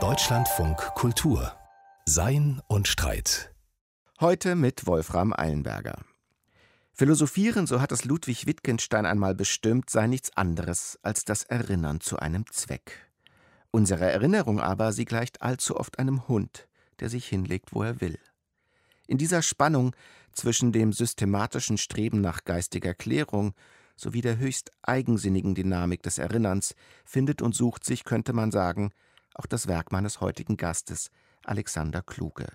Deutschlandfunk Kultur Sein und Streit. Heute mit Wolfram Eilenberger. Philosophieren, so hat es Ludwig Wittgenstein einmal bestimmt, sei nichts anderes als das Erinnern zu einem Zweck. Unsere Erinnerung aber, sie gleicht allzu oft einem Hund, der sich hinlegt, wo er will. In dieser Spannung zwischen dem systematischen Streben nach geistiger Klärung sowie der höchst eigensinnigen Dynamik des Erinnerns findet und sucht sich, könnte man sagen, auch das Werk meines heutigen Gastes, Alexander Kluge.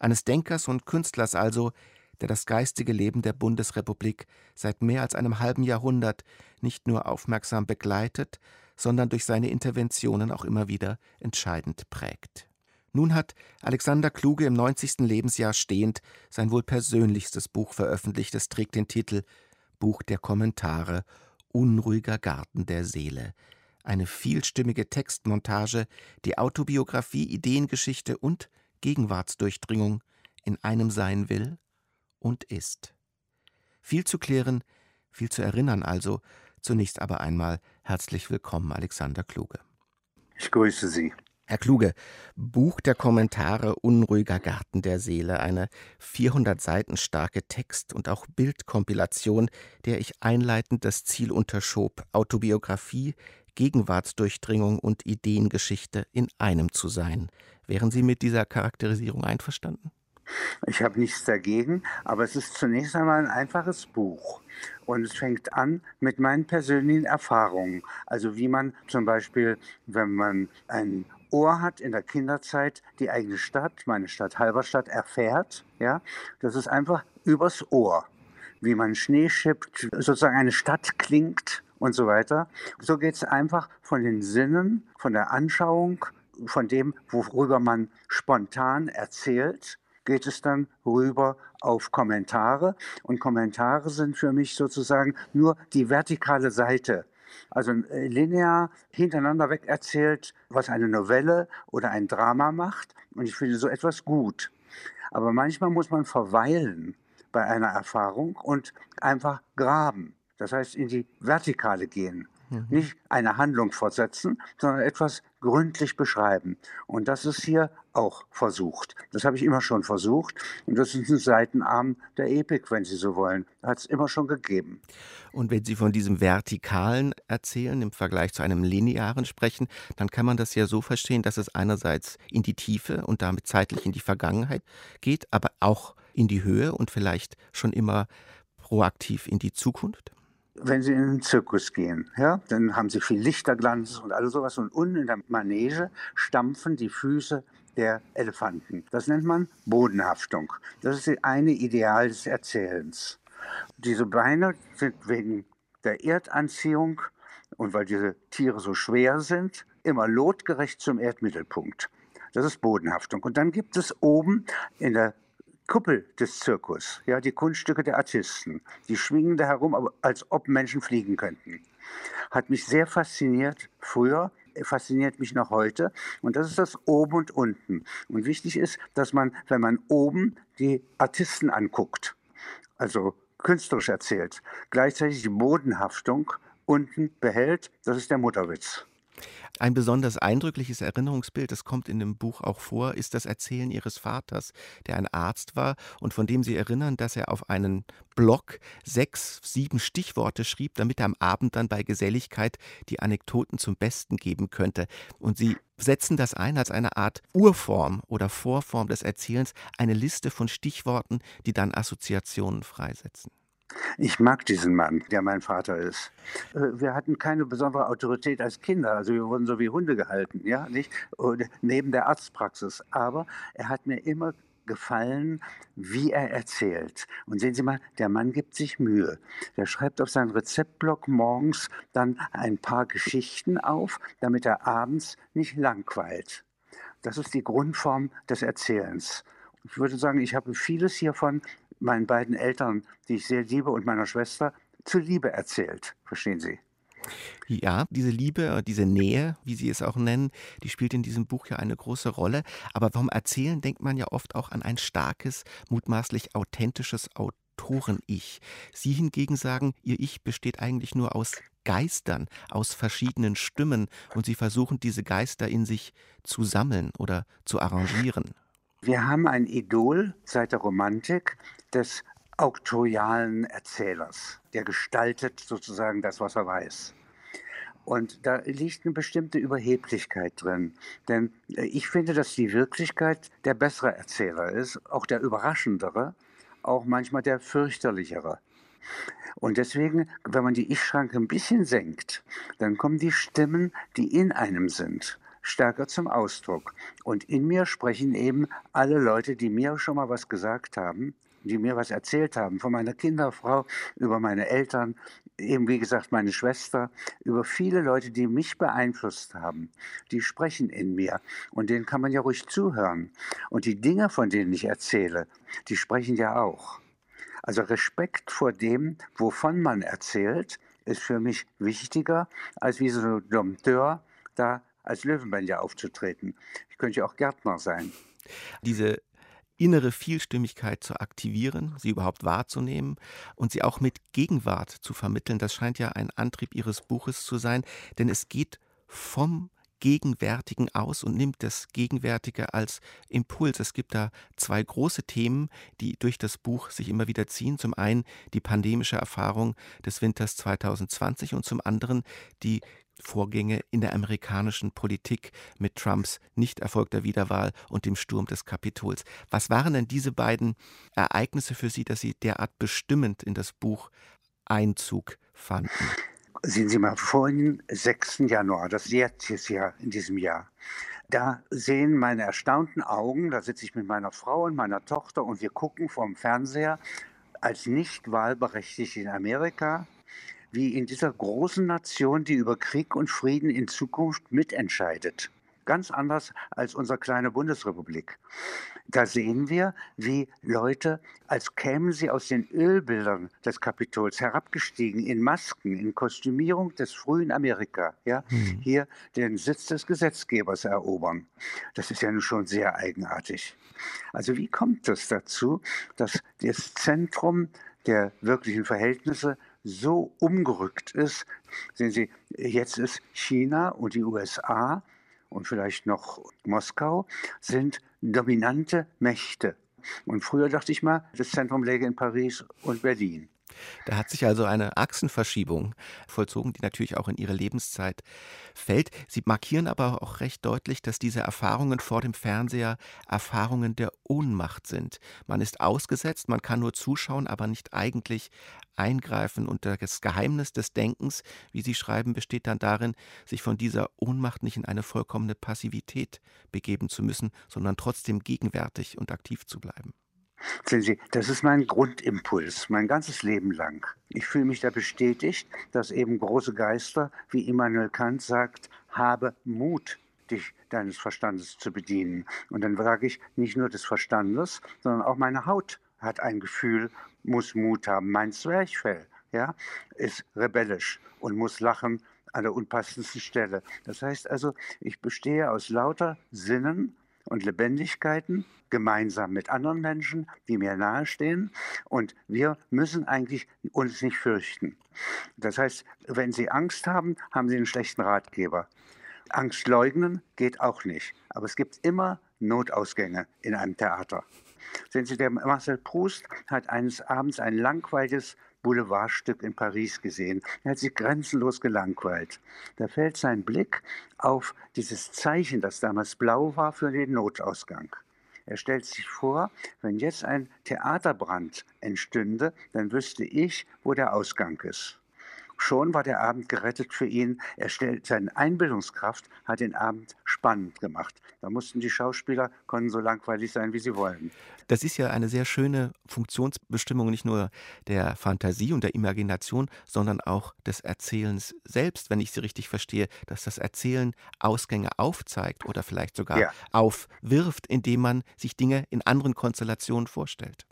Eines Denkers und Künstlers also, der das geistige Leben der Bundesrepublik seit mehr als einem halben Jahrhundert nicht nur aufmerksam begleitet, sondern durch seine Interventionen auch immer wieder entscheidend prägt. Nun hat Alexander Kluge im 90. Lebensjahr stehend sein wohl persönlichstes Buch veröffentlicht. Es trägt den Titel Buch der Kommentare Unruhiger Garten der Seele, eine vielstimmige Textmontage, die Autobiografie, Ideengeschichte und Gegenwartsdurchdringung in einem sein will und ist. Viel zu klären, viel zu erinnern also. Zunächst aber einmal herzlich willkommen, Alexander Kluge. Ich grüße Sie. Herr Kluge, Buch der Kommentare Unruhiger Garten der Seele, eine 400 Seiten starke Text- und auch Bildkompilation, der ich einleitend das Ziel unterschob, Autobiografie, Gegenwartsdurchdringung und Ideengeschichte in einem zu sein. Wären Sie mit dieser Charakterisierung einverstanden? Ich habe nichts dagegen, aber es ist zunächst einmal ein einfaches Buch. Und es fängt an mit meinen persönlichen Erfahrungen. Also wie man zum Beispiel, wenn man ein Ohr hat in der Kinderzeit, die eigene Stadt, meine Stadt Halberstadt, erfährt. Ja, das ist einfach übers Ohr. Wie man Schnee schippt, sozusagen eine Stadt klingt und so weiter. So geht es einfach von den Sinnen, von der Anschauung, von dem, worüber man spontan erzählt, geht es dann rüber auf Kommentare. Und Kommentare sind für mich sozusagen nur die vertikale Seite. Also äh, linear hintereinander weg erzählt, was eine Novelle oder ein Drama macht. Und ich finde so etwas gut. Aber manchmal muss man verweilen bei einer Erfahrung und einfach graben. Das heißt, in die Vertikale gehen. Mhm. Nicht eine Handlung fortsetzen, sondern etwas gründlich beschreiben. Und das ist hier auch versucht. Das habe ich immer schon versucht. Und das ist ein Seitenarm der Epik, wenn Sie so wollen. Hat es immer schon gegeben. Und wenn Sie von diesem Vertikalen erzählen, im Vergleich zu einem Linearen sprechen, dann kann man das ja so verstehen, dass es einerseits in die Tiefe und damit zeitlich in die Vergangenheit geht, aber auch in die Höhe und vielleicht schon immer proaktiv in die Zukunft? Wenn Sie in den Zirkus gehen, ja, dann haben Sie viel Lichterglanz und alles sowas. Und unten in der Manege stampfen die Füße der Elefanten. Das nennt man Bodenhaftung. Das ist das eine Ideal des Erzählens. Diese Beine sind wegen der Erdanziehung und weil diese Tiere so schwer sind, immer lotgerecht zum Erdmittelpunkt. Das ist Bodenhaftung. Und dann gibt es oben in der Kuppel des Zirkus, ja, die Kunststücke der Artisten, die schwingen da herum, als ob Menschen fliegen könnten. Hat mich sehr fasziniert früher, fasziniert mich noch heute. Und das ist das Oben und Unten. Und wichtig ist, dass man, wenn man oben die Artisten anguckt, also künstlerisch erzählt, gleichzeitig die Bodenhaftung unten behält. Das ist der Mutterwitz. Ein besonders eindrückliches Erinnerungsbild, das kommt in dem Buch auch vor, ist das Erzählen ihres Vaters, der ein Arzt war und von dem sie erinnern, dass er auf einen Block sechs, sieben Stichworte schrieb, damit er am Abend dann bei Geselligkeit die Anekdoten zum Besten geben könnte. Und sie setzen das ein als eine Art Urform oder Vorform des Erzählens, eine Liste von Stichworten, die dann Assoziationen freisetzen. Ich mag diesen Mann, der mein Vater ist. Äh, wir hatten keine besondere Autorität als Kinder, also wir wurden so wie Hunde gehalten, ja, nicht? Und neben der Arztpraxis. Aber er hat mir immer gefallen, wie er erzählt. Und sehen Sie mal, der Mann gibt sich Mühe. Der schreibt auf seinen Rezeptblock morgens dann ein paar Geschichten auf, damit er abends nicht langweilt. Das ist die Grundform des Erzählens. Ich würde sagen, ich habe vieles hiervon meinen beiden Eltern, die ich sehr liebe, und meiner Schwester zur Liebe erzählt. Verstehen Sie? Ja, diese Liebe, diese Nähe, wie Sie es auch nennen, die spielt in diesem Buch ja eine große Rolle. Aber vom Erzählen denkt man ja oft auch an ein starkes, mutmaßlich authentisches Autoren-Ich. Sie hingegen sagen, Ihr Ich besteht eigentlich nur aus Geistern aus verschiedenen Stimmen und Sie versuchen, diese Geister in sich zu sammeln oder zu arrangieren. Wir haben ein Idol seit der Romantik des auktorialen Erzählers. Der gestaltet sozusagen das, was er weiß. Und da liegt eine bestimmte Überheblichkeit drin. Denn äh, ich finde, dass die Wirklichkeit der bessere Erzähler ist, auch der überraschendere, auch manchmal der fürchterlichere. Und deswegen, wenn man die Ich-Schranke ein bisschen senkt, dann kommen die Stimmen, die in einem sind, stärker zum Ausdruck. Und in mir sprechen eben alle Leute, die mir schon mal was gesagt haben, die mir was erzählt haben, von meiner Kinderfrau, über meine Eltern, eben wie gesagt meine Schwester, über viele Leute, die mich beeinflusst haben. Die sprechen in mir und denen kann man ja ruhig zuhören. Und die Dinge, von denen ich erzähle, die sprechen ja auch. Also Respekt vor dem, wovon man erzählt, ist für mich wichtiger, als wie so ein Dompteur da als Löwenbändiger aufzutreten. Ich könnte ja auch Gärtner sein. Diese innere Vielstimmigkeit zu aktivieren, sie überhaupt wahrzunehmen und sie auch mit Gegenwart zu vermitteln. Das scheint ja ein Antrieb Ihres Buches zu sein, denn es geht vom Gegenwärtigen aus und nimmt das Gegenwärtige als Impuls. Es gibt da zwei große Themen, die durch das Buch sich immer wieder ziehen. Zum einen die pandemische Erfahrung des Winters 2020 und zum anderen die Vorgänge in der amerikanischen Politik mit Trumps nicht erfolgter Wiederwahl und dem Sturm des Kapitols. Was waren denn diese beiden Ereignisse für Sie, dass Sie derart bestimmend in das Buch Einzug fanden? Sehen Sie mal, vor dem 6. Januar, das jetzt Jahr in diesem Jahr, da sehen meine erstaunten Augen, da sitze ich mit meiner Frau und meiner Tochter und wir gucken vom Fernseher als nicht wahlberechtigt in Amerika wie in dieser großen Nation, die über Krieg und Frieden in Zukunft mitentscheidet. Ganz anders als unsere kleine Bundesrepublik. Da sehen wir, wie Leute, als kämen sie aus den Ölbildern des Kapitols herabgestiegen, in Masken, in Kostümierung des frühen Amerika, ja, mhm. hier den Sitz des Gesetzgebers erobern. Das ist ja nun schon sehr eigenartig. Also wie kommt es dazu, dass das Zentrum der wirklichen Verhältnisse so umgerückt ist. Sehen Sie, jetzt ist China und die USA und vielleicht noch Moskau sind dominante Mächte. Und früher dachte ich mal, das Zentrum läge in Paris und Berlin. Da hat sich also eine Achsenverschiebung vollzogen, die natürlich auch in ihre Lebenszeit fällt. Sie markieren aber auch recht deutlich, dass diese Erfahrungen vor dem Fernseher Erfahrungen der Ohnmacht sind. Man ist ausgesetzt, man kann nur zuschauen, aber nicht eigentlich eingreifen. Und das Geheimnis des Denkens, wie Sie schreiben, besteht dann darin, sich von dieser Ohnmacht nicht in eine vollkommene Passivität begeben zu müssen, sondern trotzdem gegenwärtig und aktiv zu bleiben. Sehen Sie, das ist mein Grundimpuls, mein ganzes Leben lang. Ich fühle mich da bestätigt, dass eben große Geister, wie Immanuel Kant sagt, habe Mut, dich deines Verstandes zu bedienen. Und dann sage ich nicht nur des Verstandes, sondern auch meine Haut hat ein Gefühl, muss Mut haben. Mein Zwerchfell ja, ist rebellisch und muss lachen an der unpassendsten Stelle. Das heißt also, ich bestehe aus lauter Sinnen und Lebendigkeiten gemeinsam mit anderen Menschen, die mir nahestehen. Und wir müssen eigentlich uns nicht fürchten. Das heißt, wenn Sie Angst haben, haben Sie einen schlechten Ratgeber. Angst leugnen geht auch nicht. Aber es gibt immer Notausgänge in einem Theater. Sehen Sie, der Marcel Proust hat eines Abends ein langweiliges Boulevardstück in Paris gesehen. Er hat sich grenzenlos gelangweilt. Da fällt sein Blick auf dieses Zeichen, das damals blau war für den Notausgang. Er stellt sich vor, wenn jetzt ein Theaterbrand entstünde, dann wüsste ich, wo der Ausgang ist. Schon war der Abend gerettet für ihn. Er stellt, seine Einbildungskraft hat den Abend spannend gemacht. Da mussten die Schauspieler, können so langweilig sein, wie sie wollen. Das ist ja eine sehr schöne Funktionsbestimmung nicht nur der Fantasie und der Imagination, sondern auch des Erzählens selbst, wenn ich Sie richtig verstehe, dass das Erzählen Ausgänge aufzeigt oder vielleicht sogar ja. aufwirft, indem man sich Dinge in anderen Konstellationen vorstellt.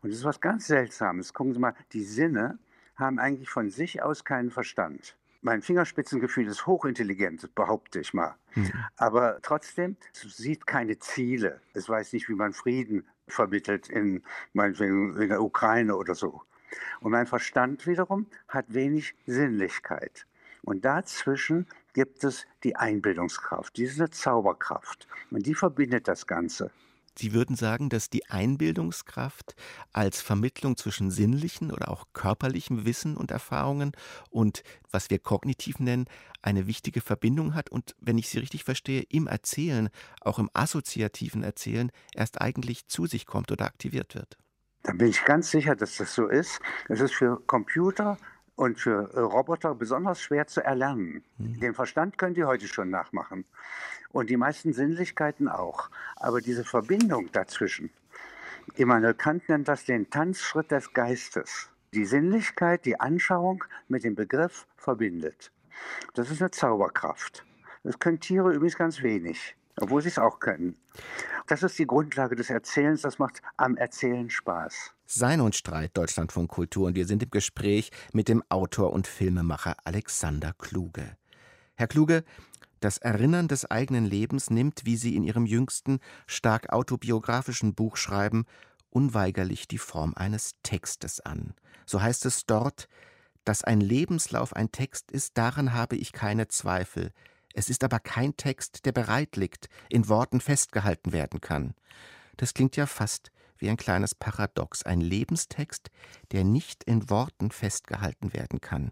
Und das ist was ganz Seltsames. Gucken Sie mal, die Sinne haben eigentlich von sich aus keinen Verstand. Mein Fingerspitzengefühl ist hochintelligent, behaupte ich mal. Mhm. Aber trotzdem, es sieht keine Ziele. Es weiß nicht, wie man Frieden vermittelt in, meinetwegen in der Ukraine oder so. Und mein Verstand wiederum hat wenig Sinnlichkeit. Und dazwischen gibt es die Einbildungskraft, diese Zauberkraft. Und die verbindet das Ganze. Sie würden sagen, dass die Einbildungskraft als Vermittlung zwischen sinnlichen oder auch körperlichem Wissen und Erfahrungen und was wir kognitiv nennen, eine wichtige Verbindung hat und, wenn ich Sie richtig verstehe, im Erzählen, auch im assoziativen Erzählen, erst eigentlich zu sich kommt oder aktiviert wird. Da bin ich ganz sicher, dass das so ist. Es ist für Computer und für äh, Roboter besonders schwer zu erlernen. Mhm. Den Verstand können die heute schon nachmachen und die meisten Sinnlichkeiten auch. Aber diese Verbindung dazwischen, Immanuel Kant nennt das den Tanzschritt des Geistes. Die Sinnlichkeit, die Anschauung mit dem Begriff verbindet. Das ist eine Zauberkraft. Das können Tiere übrigens ganz wenig, obwohl sie es auch können. Das ist die Grundlage des Erzählens, das macht am Erzählen Spaß. Sein und Streit Deutschlandfunk Kultur und wir sind im Gespräch mit dem Autor und Filmemacher Alexander Kluge. Herr Kluge, das Erinnern des eigenen Lebens nimmt, wie Sie in Ihrem jüngsten, stark autobiografischen Buch schreiben, unweigerlich die Form eines Textes an. So heißt es dort, dass ein Lebenslauf ein Text ist, daran habe ich keine Zweifel. Es ist aber kein Text, der bereit liegt, in Worten festgehalten werden kann. Das klingt ja fast wie ein kleines Paradox, ein Lebenstext, der nicht in Worten festgehalten werden kann.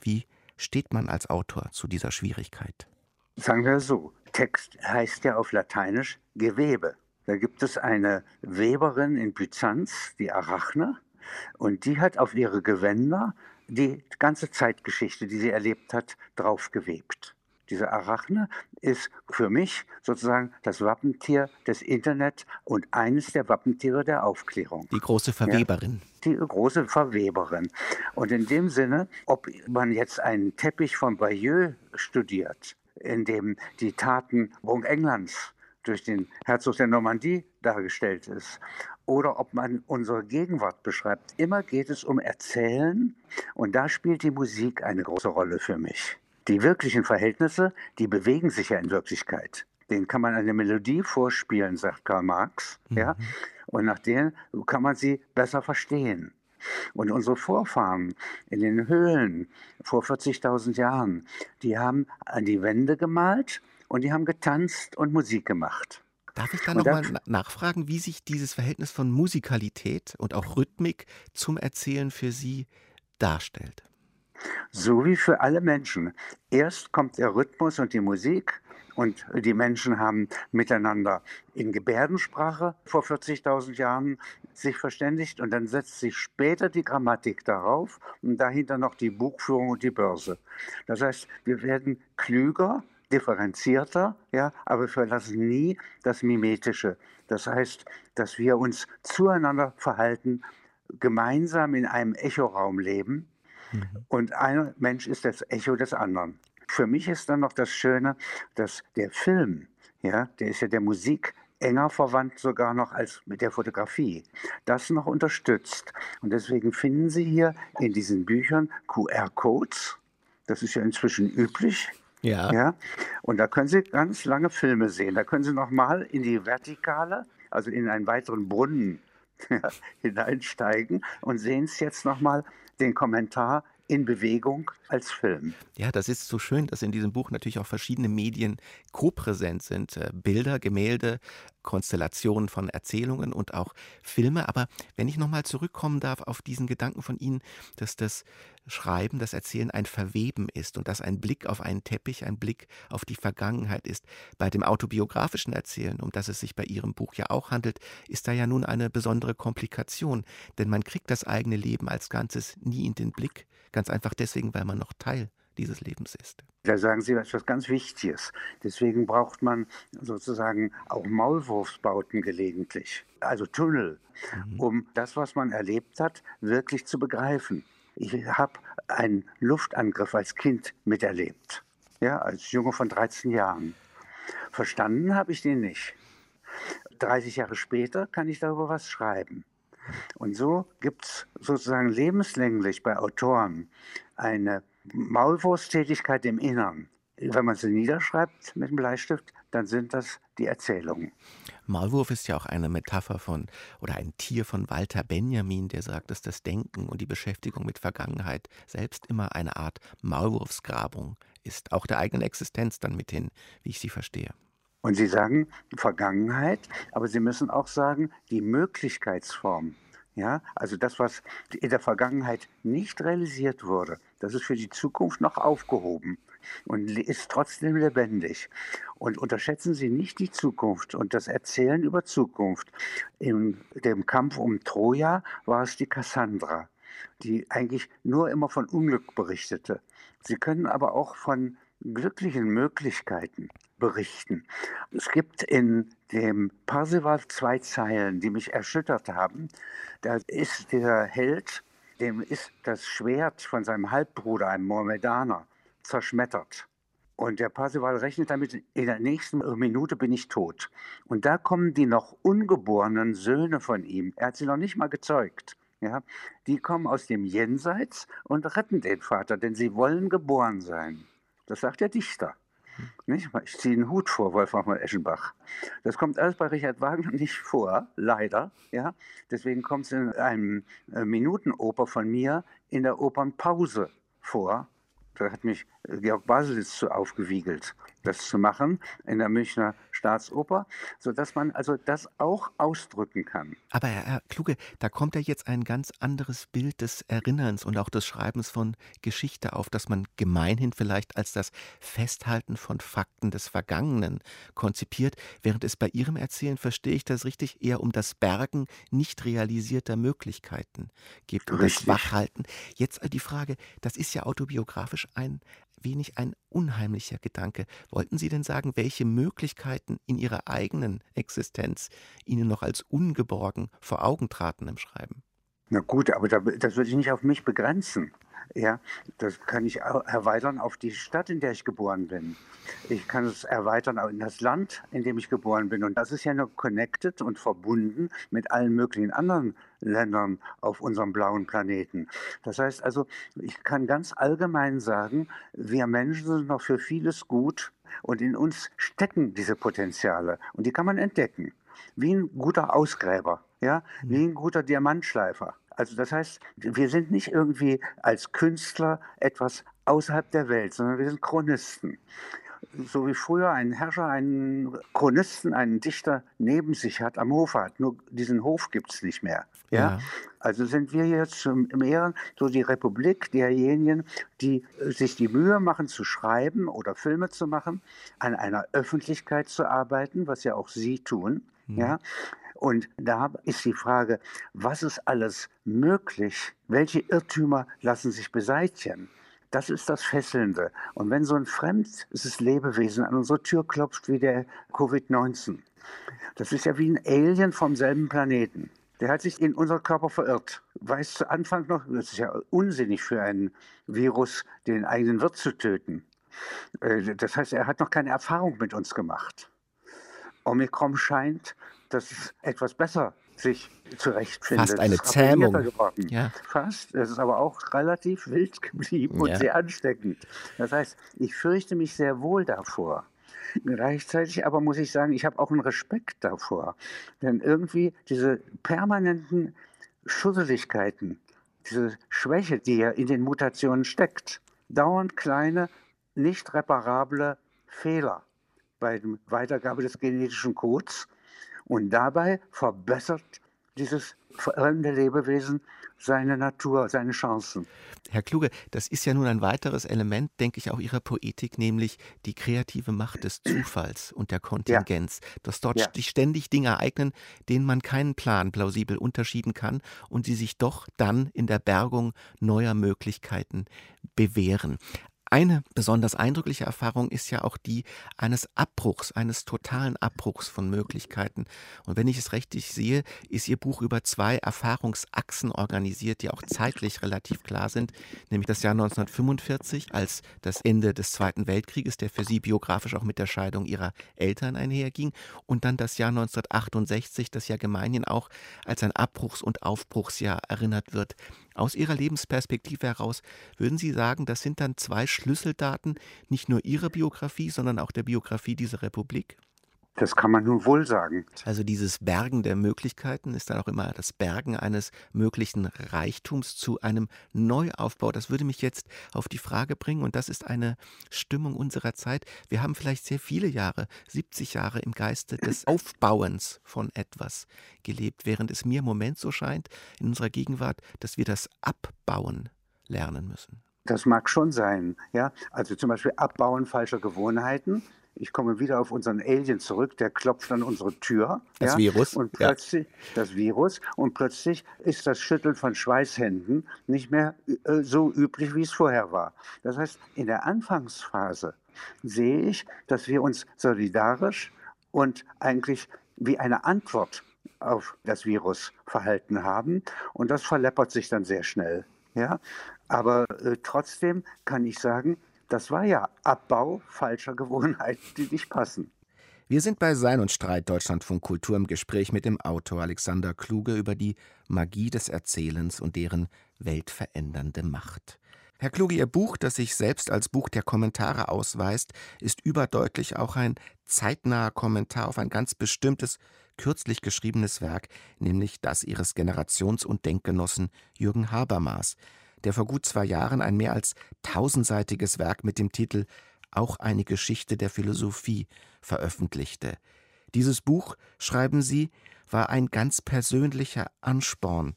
Wie steht man als Autor zu dieser Schwierigkeit? Sagen wir so, Text heißt ja auf Lateinisch Gewebe. Da gibt es eine Weberin in Byzanz, die Arachne, und die hat auf ihre Gewänder die ganze Zeitgeschichte, die sie erlebt hat, draufgewebt. Diese Arachne ist für mich sozusagen das Wappentier des Internet und eines der Wappentiere der Aufklärung. Die große Verweberin. Ja, die große Verweberin. Und in dem Sinne, ob man jetzt einen Teppich von Bayeux studiert in dem die Tatenburg Englands durch den Herzog der Normandie dargestellt ist, oder ob man unsere Gegenwart beschreibt. Immer geht es um Erzählen und da spielt die Musik eine große Rolle für mich. Die wirklichen Verhältnisse, die bewegen sich ja in Wirklichkeit. Den kann man eine Melodie vorspielen, sagt Karl Marx, mhm. ja, und nach denen kann man sie besser verstehen. Und unsere Vorfahren in den Höhlen vor 40.000 Jahren, die haben an die Wände gemalt und die haben getanzt und Musik gemacht. Darf ich da nochmal nachfragen, wie sich dieses Verhältnis von Musikalität und auch Rhythmik zum Erzählen für Sie darstellt? So wie für alle Menschen. Erst kommt der Rhythmus und die Musik und die Menschen haben miteinander in Gebärdensprache vor 40.000 Jahren sich verständigt und dann setzt sich später die Grammatik darauf und dahinter noch die Buchführung und die Börse. Das heißt, wir werden klüger, differenzierter, ja, aber wir verlassen nie das Mimetische. Das heißt, dass wir uns zueinander verhalten, gemeinsam in einem Echoraum leben mhm. und ein Mensch ist das Echo des anderen. Für mich ist dann noch das Schöne, dass der Film, ja, der ist ja der Musik enger verwandt sogar noch als mit der Fotografie, das noch unterstützt. Und deswegen finden Sie hier in diesen Büchern QR-Codes. Das ist ja inzwischen üblich. Ja. ja. Und da können Sie ganz lange Filme sehen. Da können Sie nochmal in die Vertikale, also in einen weiteren Brunnen hineinsteigen und sehen es jetzt nochmal den Kommentar in Bewegung als Film. Ja, das ist so schön, dass in diesem Buch natürlich auch verschiedene Medien kopräsent sind. Äh, Bilder, Gemälde, Konstellationen von Erzählungen und auch Filme. Aber wenn ich nochmal zurückkommen darf auf diesen Gedanken von Ihnen, dass das Schreiben, das Erzählen ein Verweben ist und dass ein Blick auf einen Teppich ein Blick auf die Vergangenheit ist. Bei dem autobiografischen Erzählen, um das es sich bei Ihrem Buch ja auch handelt, ist da ja nun eine besondere Komplikation, denn man kriegt das eigene Leben als Ganzes nie in den Blick, ganz einfach deswegen, weil man noch Teil dieses Lebens ist. Da sagen Sie etwas ganz Wichtiges. Deswegen braucht man sozusagen auch Maulwurfsbauten gelegentlich, also Tunnel, mhm. um das, was man erlebt hat, wirklich zu begreifen. Ich habe einen Luftangriff als Kind miterlebt, ja, als Junge von 13 Jahren. Verstanden habe ich den nicht. 30 Jahre später kann ich darüber was schreiben. Und so gibt es sozusagen lebenslänglich bei Autoren eine Maulwurfstätigkeit im Innern. wenn man sie niederschreibt mit dem Bleistift, dann sind das die Erzählungen. Maulwurf ist ja auch eine Metapher von oder ein Tier von Walter Benjamin, der sagt, dass das Denken und die Beschäftigung mit Vergangenheit selbst immer eine Art Maulwurfsgrabung ist, auch der eigenen Existenz dann mithin, wie ich sie verstehe. Und Sie sagen Vergangenheit, aber Sie müssen auch sagen die Möglichkeitsform. Ja, also das, was in der Vergangenheit nicht realisiert wurde, das ist für die Zukunft noch aufgehoben und ist trotzdem lebendig. Und unterschätzen Sie nicht die Zukunft und das Erzählen über Zukunft. In dem Kampf um Troja war es die Kassandra, die eigentlich nur immer von Unglück berichtete. Sie können aber auch von glücklichen Möglichkeiten berichten. Es gibt in dem Parsival zwei Zeilen, die mich erschüttert haben. Da ist der Held, dem ist das Schwert von seinem Halbbruder, einem Mohammedaner, zerschmettert. Und der Parsival rechnet damit, in der nächsten Minute bin ich tot. Und da kommen die noch ungeborenen Söhne von ihm. Er hat sie noch nicht mal gezeugt. Ja, die kommen aus dem Jenseits und retten den Vater, denn sie wollen geboren sein. Das sagt der Dichter. Nicht? Ich ziehe einen Hut vor, Wolfgang von Eschenbach. Das kommt alles bei Richard Wagner nicht vor, leider. Ja? Deswegen kommt es in einem äh, Minutenoper von mir in der Opernpause vor. Da hat mich Georg Baselitz zu aufgewiegelt, das zu machen in der Münchner Staatsoper, sodass man also das auch ausdrücken kann. Aber Herr, Kluge, da kommt ja jetzt ein ganz anderes Bild des Erinnerns und auch des Schreibens von Geschichte auf, das man gemeinhin vielleicht als das Festhalten von Fakten des Vergangenen konzipiert, während es bei Ihrem Erzählen, verstehe ich das richtig, eher um das Bergen nicht realisierter Möglichkeiten geht, um richtig. das Wachhalten. Jetzt die Frage, das ist ja autobiografisch ein wenig ein unheimlicher Gedanke. Wollten Sie denn sagen, welche Möglichkeiten in Ihrer eigenen Existenz Ihnen noch als ungeborgen vor Augen traten im Schreiben? Na gut, aber das würde ich nicht auf mich begrenzen. Ja, das kann ich erweitern auf die Stadt, in der ich geboren bin. Ich kann es erweitern in das Land, in dem ich geboren bin. Und das ist ja nur connected und verbunden mit allen möglichen anderen Ländern auf unserem blauen Planeten. Das heißt also, ich kann ganz allgemein sagen, wir Menschen sind noch für vieles gut und in uns stecken diese Potenziale und die kann man entdecken. Wie ein guter Ausgräber, ja, wie ein guter Diamantschleifer. Also das heißt, wir sind nicht irgendwie als Künstler etwas außerhalb der Welt, sondern wir sind Chronisten. So wie früher ein Herrscher einen Chronisten, einen Dichter neben sich hat, am Hof hat. Nur diesen Hof gibt es nicht mehr. Ja? ja? Also sind wir jetzt im Ehren so die Republik derjenigen, die sich die Mühe machen zu schreiben oder Filme zu machen, an einer Öffentlichkeit zu arbeiten, was ja auch Sie tun. Mhm. Ja? Und da ist die Frage, was ist alles möglich? Welche Irrtümer lassen sich beseitigen? Das ist das Fesselnde. Und wenn so ein fremdes Lebewesen an unsere Tür klopft wie der Covid-19, das ist ja wie ein Alien vom selben Planeten. Der hat sich in unser Körper verirrt. Weiß zu Anfang noch, das ist ja unsinnig für ein Virus, den eigenen Wirt zu töten. Äh, das heißt, er hat noch keine Erfahrung mit uns gemacht. Omikron scheint dass es etwas besser sich zurechtfindet. Fast eine Zähmung. Ja. Fast. Es ist aber auch relativ wild geblieben und ja. sehr ansteckend. Das heißt, ich fürchte mich sehr wohl davor. Gleichzeitig aber muss ich sagen, ich habe auch einen Respekt davor. Denn irgendwie diese permanenten Schusseligkeiten, diese Schwäche, die ja in den Mutationen steckt, dauernd kleine, nicht reparable Fehler bei der Weitergabe des genetischen Codes und dabei verbessert dieses fremde Lebewesen seine Natur, seine Chancen. Herr Kluge, das ist ja nun ein weiteres Element, denke ich, auch Ihrer Poetik, nämlich die kreative Macht des Zufalls und der Kontingenz, ja. dass dort ja. sich ständig Dinge ereignen, denen man keinen Plan plausibel unterschieden kann und die sich doch dann in der Bergung neuer Möglichkeiten bewähren. Eine besonders eindrückliche Erfahrung ist ja auch die eines Abbruchs, eines totalen Abbruchs von Möglichkeiten. Und wenn ich es richtig sehe, ist Ihr Buch über zwei Erfahrungsachsen organisiert, die auch zeitlich relativ klar sind, nämlich das Jahr 1945 als das Ende des Zweiten Weltkrieges, der für Sie biografisch auch mit der Scheidung Ihrer Eltern einherging, und dann das Jahr 1968, das ja gemeinhin auch als ein Abbruchs- und Aufbruchsjahr erinnert wird. Aus Ihrer Lebensperspektive heraus würden Sie sagen, das sind dann zwei Schlüsseldaten nicht nur Ihrer Biografie, sondern auch der Biografie dieser Republik? Das kann man nun wohl sagen. Also dieses Bergen der Möglichkeiten ist dann auch immer das Bergen eines möglichen Reichtums zu einem Neuaufbau. Das würde mich jetzt auf die Frage bringen, und das ist eine Stimmung unserer Zeit. Wir haben vielleicht sehr viele Jahre, 70 Jahre im Geiste des Aufbauens von etwas gelebt, während es mir im Moment so scheint, in unserer Gegenwart, dass wir das Abbauen lernen müssen. Das mag schon sein, ja. Also zum Beispiel Abbauen falscher Gewohnheiten ich komme wieder auf unseren Alien zurück, der klopft an unsere Tür. Das ja, Virus. Und plötzlich, ja. das Virus. Und plötzlich ist das Schütteln von Schweißhänden nicht mehr äh, so üblich, wie es vorher war. Das heißt, in der Anfangsphase sehe ich, dass wir uns solidarisch und eigentlich wie eine Antwort auf das Virus verhalten haben. Und das verleppert sich dann sehr schnell. Ja? Aber äh, trotzdem kann ich sagen, das war ja Abbau falscher Gewohnheiten, die nicht passen. Wir sind bei Sein und Streit Deutschlandfunk Kultur im Gespräch mit dem Autor Alexander Kluge über die Magie des Erzählens und deren weltverändernde Macht. Herr Kluge, Ihr Buch, das sich selbst als Buch der Kommentare ausweist, ist überdeutlich auch ein zeitnaher Kommentar auf ein ganz bestimmtes, kürzlich geschriebenes Werk, nämlich das Ihres Generations- und Denkgenossen Jürgen Habermas, der vor gut zwei Jahren ein mehr als tausendseitiges Werk mit dem Titel Auch eine Geschichte der Philosophie veröffentlichte. Dieses Buch, schreiben Sie, war ein ganz persönlicher Ansporn.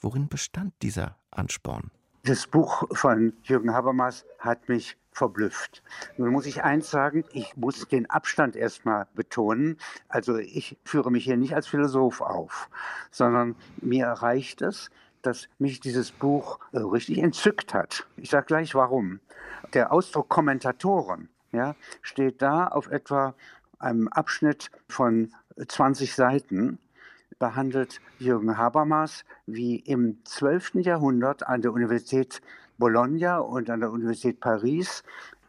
Worin bestand dieser Ansporn? Das Buch von Jürgen Habermas hat mich verblüfft. Nun muss ich eins sagen, ich muss den Abstand erstmal betonen. Also ich führe mich hier nicht als Philosoph auf, sondern mir reicht es, dass mich dieses Buch äh, richtig entzückt hat. Ich sage gleich warum. Der Ausdruck Kommentatoren ja, steht da auf etwa einem Abschnitt von 20 Seiten behandelt Jürgen Habermas, wie im 12. Jahrhundert an der Universität Bologna und an der Universität Paris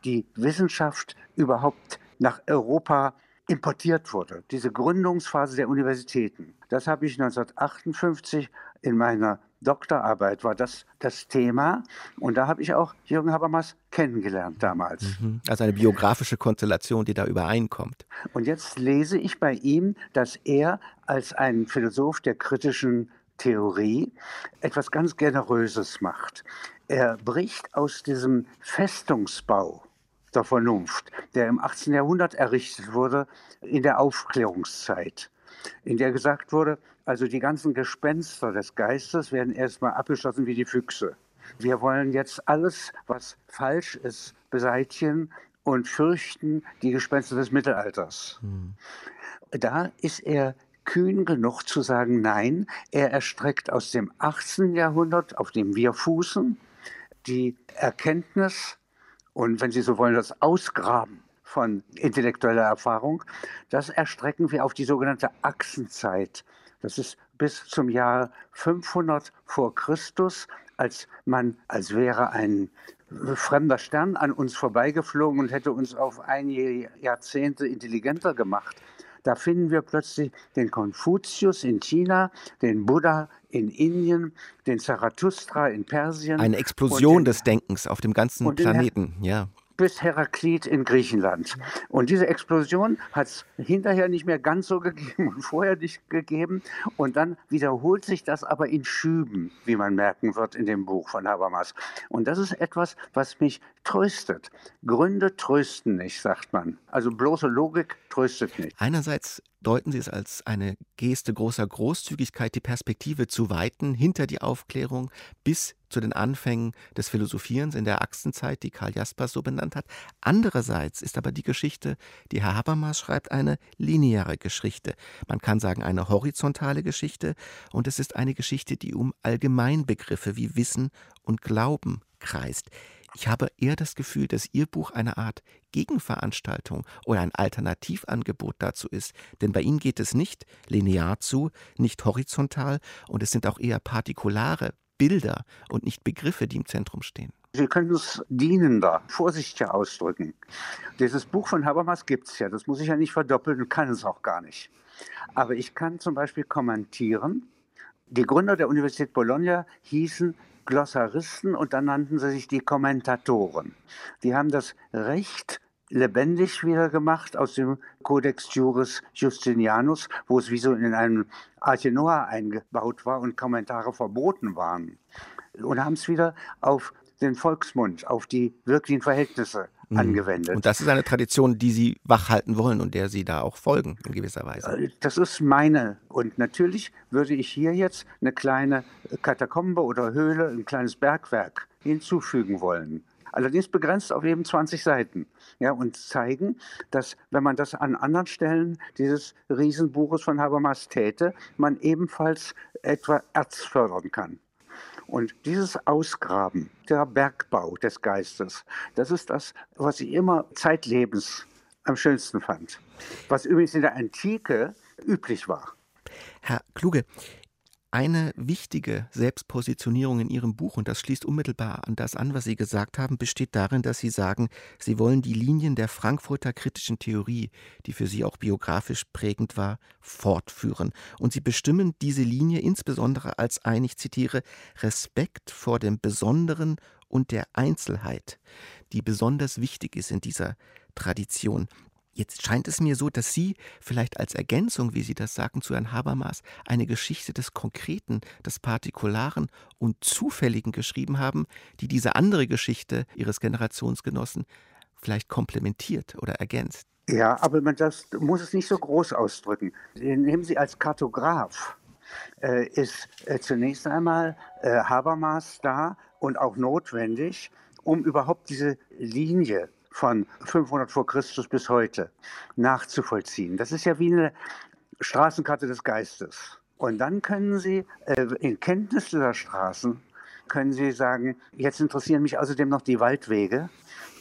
die Wissenschaft überhaupt nach Europa importiert wurde. Diese Gründungsphase der Universitäten. Das habe ich 1958 in meiner Doktorarbeit war das das Thema. Und da habe ich auch Jürgen Habermas kennengelernt damals. Mhm. Also eine biografische Konstellation, die da übereinkommt. Und jetzt lese ich bei ihm, dass er als ein Philosoph der kritischen Theorie etwas ganz Generöses macht. Er bricht aus diesem Festungsbau der Vernunft, der im 18. Jahrhundert errichtet wurde, in der Aufklärungszeit, in der gesagt wurde, also die ganzen Gespenster des Geistes werden erstmal abgeschlossen wie die Füchse. Wir wollen jetzt alles, was falsch ist, beseitigen und fürchten die Gespenster des Mittelalters. Hm. Da ist er kühn genug zu sagen, nein, er erstreckt aus dem 18. Jahrhundert, auf dem wir fußen, die Erkenntnis und, wenn Sie so wollen, das Ausgraben von intellektueller Erfahrung, das erstrecken wir auf die sogenannte Achsenzeit das ist bis zum Jahr 500 vor Christus, als man, als wäre ein fremder Stern an uns vorbeigeflogen und hätte uns auf einige Jahrzehnte intelligenter gemacht. Da finden wir plötzlich den Konfuzius in China, den Buddha in Indien, den Zarathustra in Persien. Eine Explosion den, des Denkens auf dem ganzen Planeten, ja bis Heraklit in Griechenland. Und diese Explosion hat es hinterher nicht mehr ganz so gegeben und vorher nicht gegeben. Und dann wiederholt sich das aber in Schüben, wie man merken wird in dem Buch von Habermas. Und das ist etwas, was mich tröstet. Gründe trösten nicht, sagt man. Also bloße Logik tröstet nicht. Einerseits deuten Sie es als eine Geste großer Großzügigkeit, die Perspektive zu weiten, hinter die Aufklärung bis zu den Anfängen des Philosophierens in der Achsenzeit, die Karl Jaspers so benannt hat. Andererseits ist aber die Geschichte, die Herr Habermas schreibt, eine lineare Geschichte. Man kann sagen, eine horizontale Geschichte und es ist eine Geschichte, die um Allgemeinbegriffe wie Wissen und Glauben kreist. Ich habe eher das Gefühl, dass Ihr Buch eine Art Gegenveranstaltung oder ein Alternativangebot dazu ist. Denn bei Ihnen geht es nicht linear zu, nicht horizontal und es sind auch eher partikulare Bilder und nicht Begriffe, die im Zentrum stehen. Sie können es dienender, vorsichtiger ausdrücken. Dieses Buch von Habermas gibt es ja, das muss ich ja nicht verdoppeln und kann es auch gar nicht. Aber ich kann zum Beispiel kommentieren, die Gründer der Universität Bologna hießen Glossaristen und dann nannten sie sich die Kommentatoren. Die haben das Recht lebendig wieder gemacht aus dem Codex Juris Justinianus, wo es wie so in einem Arche eingebaut war und Kommentare verboten waren. Und haben es wieder auf den Volksmund, auf die wirklichen Verhältnisse mhm. angewendet. Und das ist eine Tradition, die Sie wachhalten wollen und der Sie da auch folgen in gewisser Weise. Äh, das ist meine. Und natürlich würde ich hier jetzt eine kleine Katakombe oder Höhle, ein kleines Bergwerk hinzufügen wollen allerdings begrenzt auf eben 20 Seiten. Ja, und zeigen, dass, wenn man das an anderen Stellen dieses Riesenbuches von Habermas täte, man ebenfalls etwa Erz fördern kann. Und dieses Ausgraben, der Bergbau des Geistes, das ist das, was ich immer zeitlebens am schönsten fand. Was übrigens in der Antike üblich war. Herr Kluge, eine wichtige Selbstpositionierung in Ihrem Buch, und das schließt unmittelbar an das an, was Sie gesagt haben, besteht darin, dass Sie sagen, Sie wollen die Linien der Frankfurter kritischen Theorie, die für Sie auch biografisch prägend war, fortführen. Und Sie bestimmen diese Linie insbesondere als ein, ich zitiere, Respekt vor dem Besonderen und der Einzelheit, die besonders wichtig ist in dieser Tradition. Jetzt scheint es mir so, dass Sie vielleicht als Ergänzung, wie Sie das sagten, zu Herrn Habermas eine Geschichte des Konkreten, des Partikularen und Zufälligen geschrieben haben, die diese andere Geschichte Ihres Generationsgenossen vielleicht komplementiert oder ergänzt. Ja, aber man das muss es nicht so groß ausdrücken. Nehmen Sie als Kartograf äh, ist äh, zunächst einmal äh, Habermas da und auch notwendig, um überhaupt diese Linie von 500 vor Christus bis heute nachzuvollziehen. Das ist ja wie eine Straßenkarte des Geistes. Und dann können Sie äh, in Kenntnis dieser Straßen, können Sie sagen, jetzt interessieren mich außerdem noch die Waldwege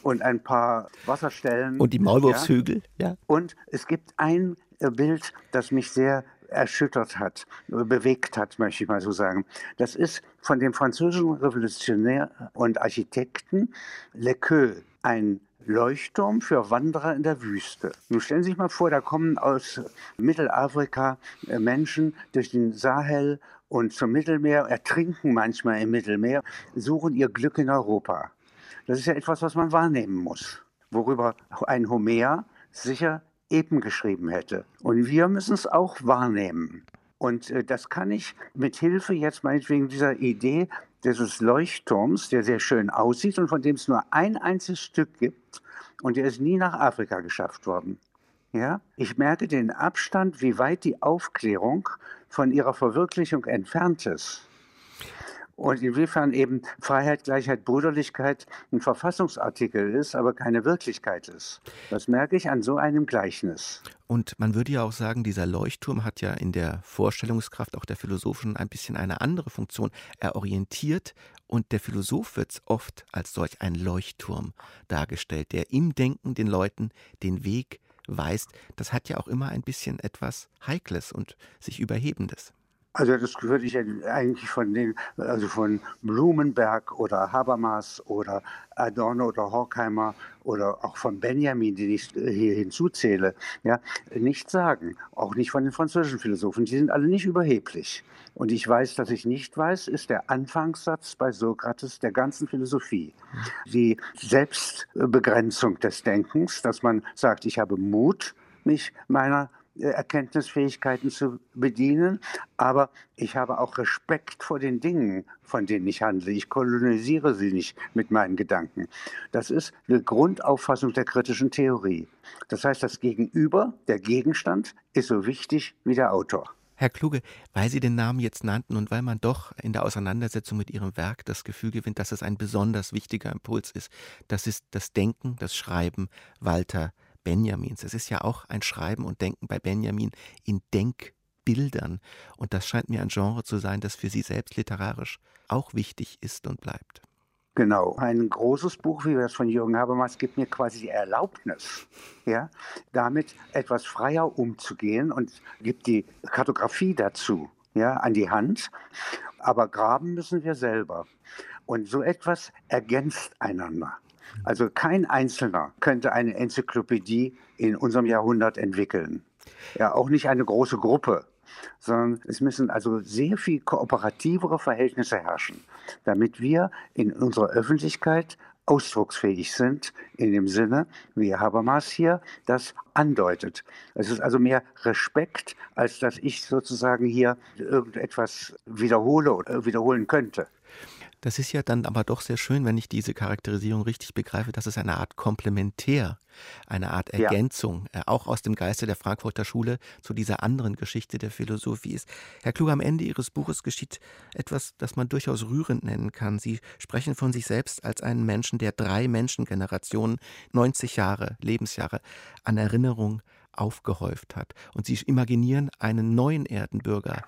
und ein paar Wasserstellen. Und die Maulwurfshügel, ja. ja. Und es gibt ein äh, Bild, das mich sehr erschüttert hat, bewegt hat, möchte ich mal so sagen. Das ist von dem französischen Revolutionär und Architekten Lequeux, ein Leuchtturm für Wanderer in der Wüste. Nun stellen Sie sich mal vor, da kommen aus Mittelafrika äh, Menschen durch den Sahel und zum Mittelmeer, ertrinken manchmal im Mittelmeer, suchen ihr Glück in Europa. Das ist ja etwas, was man wahrnehmen muss, worüber ein Homer sicher eben geschrieben hätte. Und wir müssen es auch wahrnehmen. Und äh, das kann ich mit Hilfe jetzt meinetwegen dieser Idee dieses Leuchtturms, der sehr schön aussieht und von dem es nur ein einziges Stück gibt und der ist nie nach Afrika geschafft worden. Ja? Ich merke den Abstand, wie weit die Aufklärung von ihrer Verwirklichung entfernt ist und inwiefern eben Freiheit, Gleichheit, Brüderlichkeit ein Verfassungsartikel ist, aber keine Wirklichkeit ist. Das merke ich an so einem Gleichnis. Und man würde ja auch sagen, dieser Leuchtturm hat ja in der Vorstellungskraft auch der Philosophen ein bisschen eine andere Funktion. Er orientiert und der Philosoph wird oft als solch ein Leuchtturm dargestellt, der im Denken den Leuten den Weg weist. Das hat ja auch immer ein bisschen etwas Heikles und sich Überhebendes. Also das würde ich eigentlich von den, also von Blumenberg oder Habermas oder Adorno oder Horkheimer oder auch von Benjamin, den ich hier hinzuzähle, ja, nicht sagen. Auch nicht von den französischen Philosophen. Die sind alle nicht überheblich. Und ich weiß, dass ich nicht weiß, ist der Anfangssatz bei Sokrates der ganzen Philosophie. Die Selbstbegrenzung des Denkens, dass man sagt, ich habe Mut, mich meiner Erkenntnisfähigkeiten zu bedienen, aber ich habe auch Respekt vor den Dingen, von denen ich handle. Ich kolonisiere sie nicht mit meinen Gedanken. Das ist eine Grundauffassung der kritischen Theorie. Das heißt, das Gegenüber, der Gegenstand, ist so wichtig wie der Autor. Herr Kluge, weil Sie den Namen jetzt nannten und weil man doch in der Auseinandersetzung mit Ihrem Werk das Gefühl gewinnt, dass es ein besonders wichtiger Impuls ist, das ist das Denken, das Schreiben Walter Benjamins. Es ist ja auch ein Schreiben und Denken bei Benjamin in Denkbildern. Und das scheint mir ein Genre zu sein, das für Sie selbst literarisch auch wichtig ist und bleibt. Genau. Ein großes Buch wie das von Jürgen Habermas gibt mir quasi die Erlaubnis, ja, damit etwas freier umzugehen und gibt die Kartografie dazu ja, an die Hand. Aber graben müssen wir selber. Und so etwas ergänzt einander. Also kein Einzelner könnte eine Enzyklopädie in unserem Jahrhundert entwickeln. Ja, auch nicht eine große Gruppe, sondern es müssen also sehr viel kooperativere Verhältnisse herrschen. damit wir in unserer Öffentlichkeit ausdrucksfähig sind, in dem Sinne, wie Habermas hier das andeutet. Es ist also mehr Respekt, als dass ich sozusagen hier irgendetwas wiederhole oder wiederholen könnte. Das ist ja dann aber doch sehr schön, wenn ich diese Charakterisierung richtig begreife, dass es eine Art Komplementär, eine Art Ergänzung, ja. äh, auch aus dem Geiste der Frankfurter Schule zu dieser anderen Geschichte der Philosophie ist. Herr Klug, am Ende Ihres Buches geschieht etwas, das man durchaus rührend nennen kann. Sie sprechen von sich selbst als einen Menschen, der drei Menschengenerationen, 90 Jahre, Lebensjahre an Erinnerung aufgehäuft hat. Und Sie imaginieren einen neuen Erdenbürger,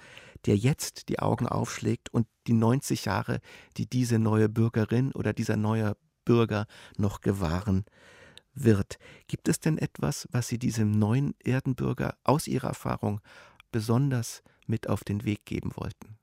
der jetzt die Augen aufschlägt und die 90 Jahre, die diese neue Bürgerin oder dieser neue Bürger noch gewahren wird. Gibt es denn etwas, was Sie diesem neuen Erdenbürger aus Ihrer Erfahrung besonders mit auf den Weg geben wollten?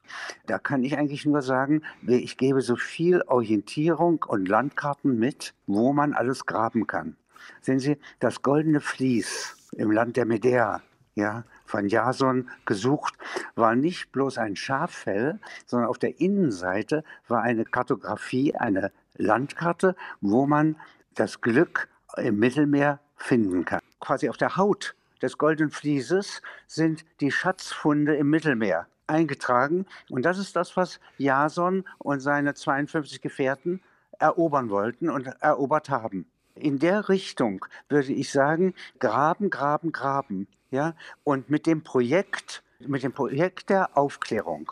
Da kann ich eigentlich nur sagen, ich gebe so viel Orientierung und Landkarten mit, wo man alles graben kann. Sehen Sie, das goldene Vlies im Land der Medea, ja, von Jason gesucht, war nicht bloß ein Schaffell, sondern auf der Innenseite war eine Kartografie, eine Landkarte, wo man das Glück im Mittelmeer finden kann. Quasi auf der Haut des Goldenen Flieses sind die Schatzfunde im Mittelmeer eingetragen. Und das ist das, was Jason und seine 52 Gefährten erobern wollten und erobert haben. In der Richtung würde ich sagen, graben, graben, graben. Ja? Und mit dem Projekt, mit dem Projekt der Aufklärung,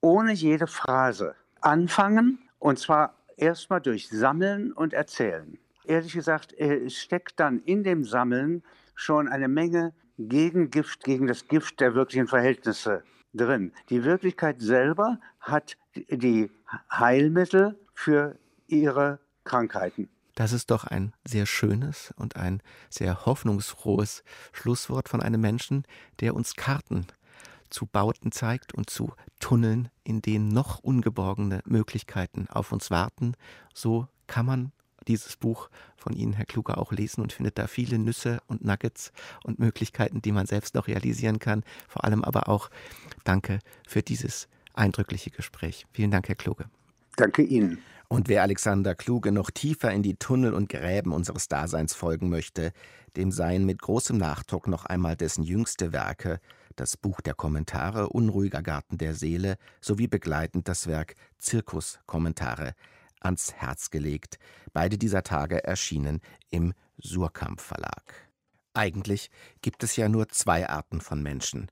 ohne jede Phrase anfangen und zwar erstmal durch Sammeln und Erzählen. Ehrlich gesagt, es steckt dann in dem Sammeln schon eine Menge Gegengift gegen das Gift der wirklichen Verhältnisse drin. Die Wirklichkeit selber hat die Heilmittel für ihre Krankheiten. Das ist doch ein sehr schönes und ein sehr hoffnungsfrohes Schlusswort von einem Menschen, der uns Karten zu Bauten zeigt und zu Tunneln, in denen noch ungeborgene Möglichkeiten auf uns warten. So kann man dieses Buch von Ihnen, Herr Kluger, auch lesen und findet da viele Nüsse und Nuggets und Möglichkeiten, die man selbst noch realisieren kann. Vor allem aber auch danke für dieses eindrückliche Gespräch. Vielen Dank, Herr Kluge. Danke Ihnen. Und wer Alexander Kluge noch tiefer in die Tunnel und Gräben unseres Daseins folgen möchte, dem seien mit großem Nachdruck noch einmal dessen jüngste Werke, das Buch der Kommentare Unruhiger Garten der Seele sowie begleitend das Werk Zirkuskommentare ans Herz gelegt, beide dieser Tage erschienen im Surkamp Verlag. Eigentlich gibt es ja nur zwei Arten von Menschen,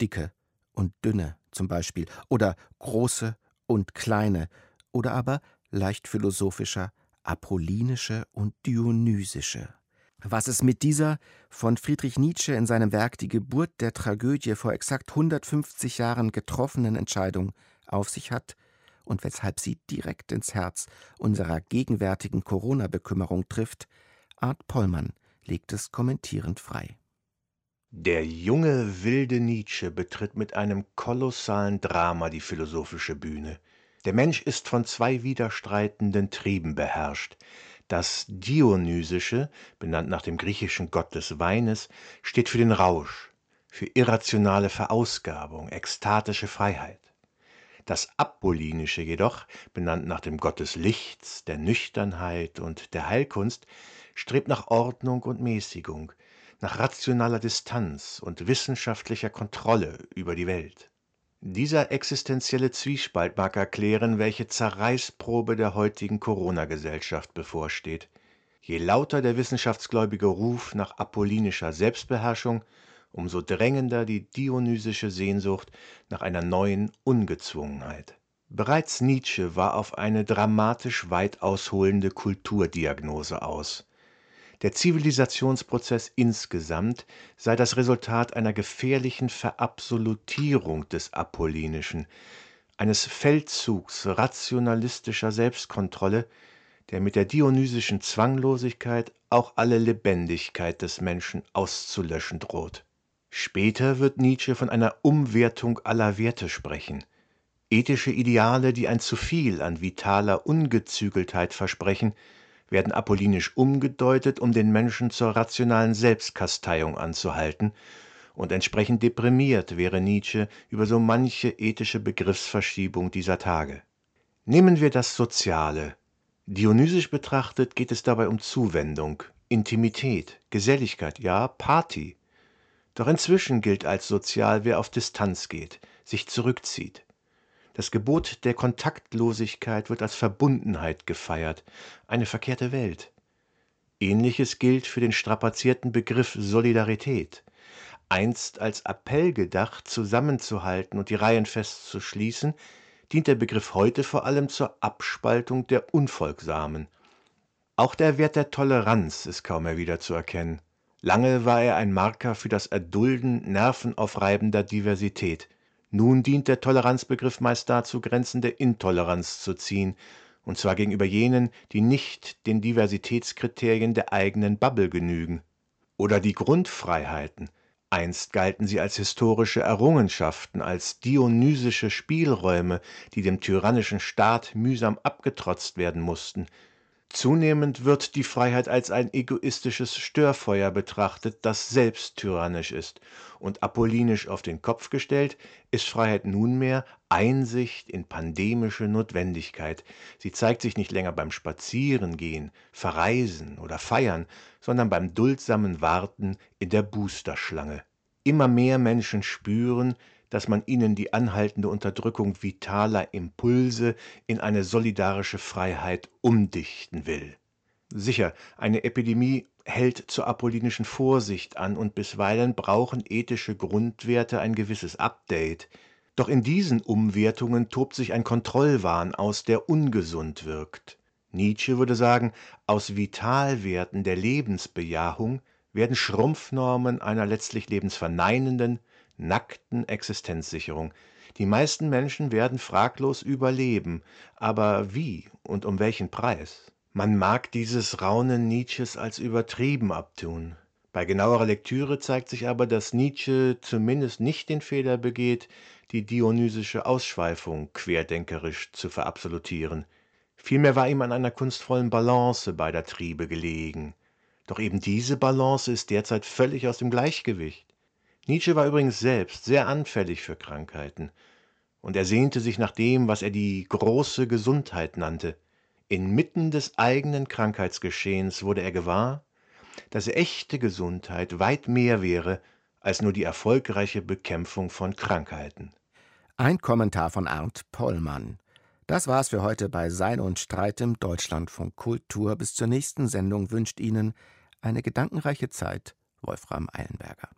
dicke und dünne zum Beispiel, oder große und kleine, oder aber leicht philosophischer, apollinische und dionysische. Was es mit dieser von Friedrich Nietzsche in seinem Werk Die Geburt der Tragödie vor exakt 150 Jahren getroffenen Entscheidung auf sich hat und weshalb sie direkt ins Herz unserer gegenwärtigen Corona-Bekümmerung trifft, Art Pollmann legt es kommentierend frei. Der junge, wilde Nietzsche betritt mit einem kolossalen Drama die philosophische Bühne. Der Mensch ist von zwei widerstreitenden Trieben beherrscht. Das Dionysische, benannt nach dem griechischen Gott des Weines, steht für den Rausch, für irrationale Verausgabung, ekstatische Freiheit. Das Apollinische jedoch, benannt nach dem Gott des Lichts, der Nüchternheit und der Heilkunst, strebt nach Ordnung und Mäßigung, nach rationaler Distanz und wissenschaftlicher Kontrolle über die Welt. Dieser existenzielle Zwiespalt mag erklären, welche Zerreißprobe der heutigen Corona-Gesellschaft bevorsteht. Je lauter der wissenschaftsgläubige Ruf nach apollinischer Selbstbeherrschung, umso drängender die dionysische Sehnsucht nach einer neuen Ungezwungenheit. Bereits Nietzsche war auf eine dramatisch weit ausholende Kulturdiagnose aus der Zivilisationsprozess insgesamt sei das Resultat einer gefährlichen Verabsolutierung des Apollinischen, eines Feldzugs rationalistischer Selbstkontrolle, der mit der dionysischen Zwanglosigkeit auch alle Lebendigkeit des Menschen auszulöschen droht. Später wird Nietzsche von einer Umwertung aller Werte sprechen. Ethische Ideale, die ein zu viel an vitaler Ungezügeltheit versprechen, werden apollinisch umgedeutet, um den Menschen zur rationalen Selbstkasteiung anzuhalten, und entsprechend deprimiert wäre Nietzsche über so manche ethische Begriffsverschiebung dieser Tage. Nehmen wir das Soziale. Dionysisch betrachtet geht es dabei um Zuwendung, Intimität, Geselligkeit, ja Party. Doch inzwischen gilt als sozial, wer auf Distanz geht, sich zurückzieht. Das Gebot der Kontaktlosigkeit wird als Verbundenheit gefeiert, eine verkehrte Welt. Ähnliches gilt für den strapazierten Begriff Solidarität. Einst als Appell gedacht, zusammenzuhalten und die Reihen festzuschließen, dient der Begriff heute vor allem zur Abspaltung der Unfolgsamen. Auch der Wert der Toleranz ist kaum mehr wiederzuerkennen. Lange war er ein Marker für das Erdulden nervenaufreibender Diversität. Nun dient der Toleranzbegriff meist dazu, Grenzen der Intoleranz zu ziehen, und zwar gegenüber jenen, die nicht den Diversitätskriterien der eigenen Bubble genügen. Oder die Grundfreiheiten. Einst galten sie als historische Errungenschaften, als dionysische Spielräume, die dem tyrannischen Staat mühsam abgetrotzt werden mussten. Zunehmend wird die Freiheit als ein egoistisches Störfeuer betrachtet, das selbst tyrannisch ist, und apollinisch auf den Kopf gestellt, ist Freiheit nunmehr Einsicht in pandemische Notwendigkeit. Sie zeigt sich nicht länger beim Spazierengehen, Verreisen oder Feiern, sondern beim duldsamen Warten in der Boosterschlange. Immer mehr Menschen spüren, dass man ihnen die anhaltende Unterdrückung vitaler Impulse in eine solidarische Freiheit umdichten will. Sicher, eine Epidemie hält zur apollinischen Vorsicht an und bisweilen brauchen ethische Grundwerte ein gewisses Update. Doch in diesen Umwertungen tobt sich ein Kontrollwahn aus, der ungesund wirkt. Nietzsche würde sagen, aus Vitalwerten der Lebensbejahung werden Schrumpfnormen einer letztlich lebensverneinenden, nackten Existenzsicherung. Die meisten Menschen werden fraglos überleben, aber wie und um welchen Preis? Man mag dieses Raunen Nietzsches als übertrieben abtun. Bei genauerer Lektüre zeigt sich aber, dass Nietzsche zumindest nicht den Fehler begeht, die dionysische Ausschweifung querdenkerisch zu verabsolutieren. Vielmehr war ihm an einer kunstvollen Balance beider Triebe gelegen. Doch eben diese Balance ist derzeit völlig aus dem Gleichgewicht. Nietzsche war übrigens selbst sehr anfällig für Krankheiten, und er sehnte sich nach dem, was er die große Gesundheit nannte. Inmitten des eigenen Krankheitsgeschehens wurde er gewahr, dass echte Gesundheit weit mehr wäre als nur die erfolgreiche Bekämpfung von Krankheiten. Ein Kommentar von Arndt Pollmann. Das war's für heute bei Sein und Streit im Deutschlandfunk Kultur. Bis zur nächsten Sendung wünscht Ihnen eine gedankenreiche Zeit Wolfram Eilenberger.